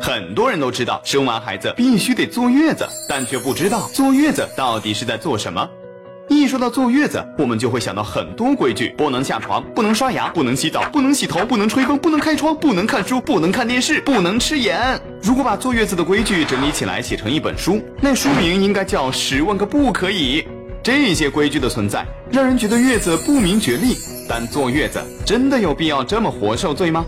很多人都知道生完孩子必须得坐月子，但却不知道坐月子到底是在做什么。一说到坐月子，我们就会想到很多规矩：不能下床，不能刷牙，不能洗澡，不能洗头，不能吹风，不能开窗，不能看书，不能看电视，不能吃盐。如果把坐月子的规矩整理起来写成一本书，那书名应该叫《十万个不可以》。这些规矩的存在，让人觉得月子不明觉厉。但坐月子真的有必要这么活受罪吗？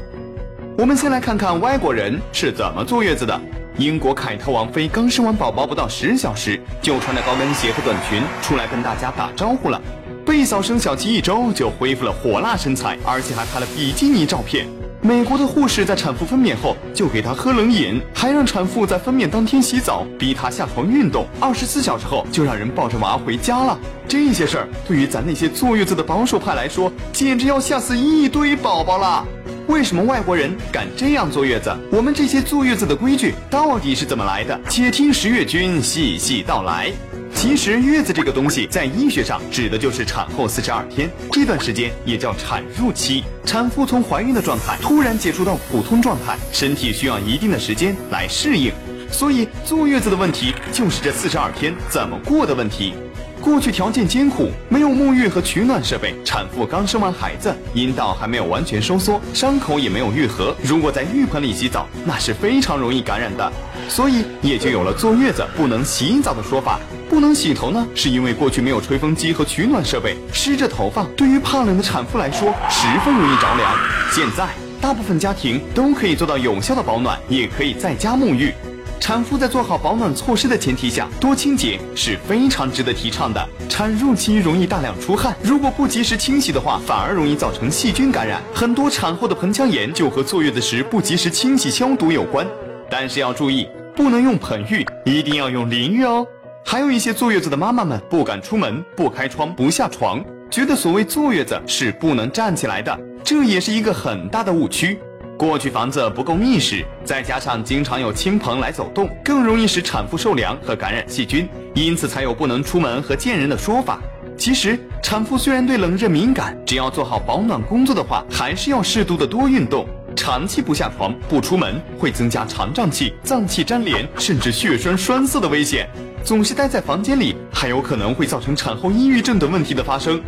我们先来看看外国人是怎么坐月子的。英国凯特王妃刚生完宝宝不到十小时，就穿着高跟鞋和短裙出来跟大家打招呼了。贝嫂生小七一周就恢复了火辣身材，而且还拍了比基尼照片。美国的护士在产妇分娩后就给她喝冷饮，还让产妇在分娩当天洗澡，逼她下床运动。二十四小时后就让人抱着娃回家了。这些事儿对于咱那些坐月子的保守派来说，简直要吓死一堆宝宝了。为什么外国人敢这样坐月子？我们这些坐月子的规矩到底是怎么来的？且听十月君细细道来。其实月子这个东西，在医学上指的就是产后四十二天这段时间，也叫产褥期。产妇从怀孕的状态突然解除到普通状态，身体需要一定的时间来适应。所以坐月子的问题，就是这四十二天怎么过的问题。过去条件艰苦，没有沐浴和取暖设备，产妇刚生完孩子，阴道还没有完全收缩，伤口也没有愈合。如果在浴盆里洗澡，那是非常容易感染的。所以也就有了坐月子不能洗澡的说法。不能洗头呢，是因为过去没有吹风机和取暖设备，湿着头发对于怕冷的产妇来说十分容易着凉。现在大部分家庭都可以做到有效的保暖，也可以在家沐浴。产妇在做好保暖措施的前提下，多清洁是非常值得提倡的。产褥期容易大量出汗，如果不及时清洗的话，反而容易造成细菌感染。很多产后的盆腔炎就和坐月子时不及时清洗消毒有关。但是要注意，不能用盆浴，一定要用淋浴哦。还有一些坐月子的妈妈们不敢出门，不开窗，不下床，觉得所谓坐月子是不能站起来的，这也是一个很大的误区。过去房子不够密实，再加上经常有亲朋来走动，更容易使产妇受凉和感染细菌，因此才有不能出门和见人的说法。其实，产妇虽然对冷热敏感，只要做好保暖工作的话，还是要适度的多运动。长期不下床、不出门，会增加肠胀气、脏器粘连，甚至血栓栓塞的危险。总是待在房间里，还有可能会造成产后抑郁症等问题的发生。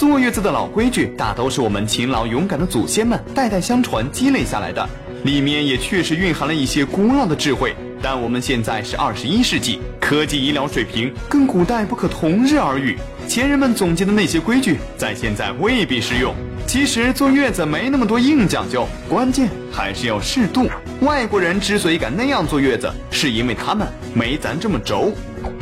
坐月子的老规矩，大都是我们勤劳勇敢的祖先们代代相传积累下来的，里面也确实蕴含了一些古老的智慧。但我们现在是二十一世纪，科技医疗水平跟古代不可同日而语，前人们总结的那些规矩，在现在未必适用。其实坐月子没那么多硬讲究，关键还是要适度。外国人之所以敢那样坐月子，是因为他们没咱这么轴。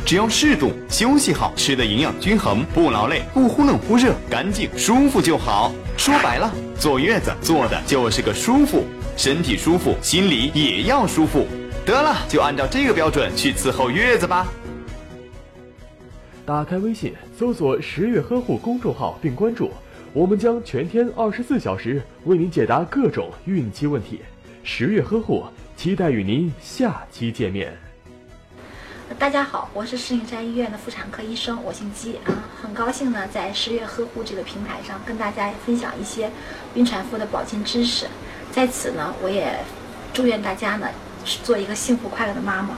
只要适度休息好，吃的营养均衡，不劳累，不忽冷忽热，干净舒服就好。说白了，坐月子做的就是个舒服，身体舒服，心里也要舒服。得了，就按照这个标准去伺候月子吧。打开微信，搜索“十月呵护”公众号并关注，我们将全天二十四小时为您解答各种孕期问题。十月呵护，期待与您下期见面。大家好，我是石景山医院的妇产科医生，我姓姬啊，很高兴呢在十月呵护这个平台上跟大家分享一些孕产妇的保健知识。在此呢，我也祝愿大家呢做一个幸福快乐的妈妈。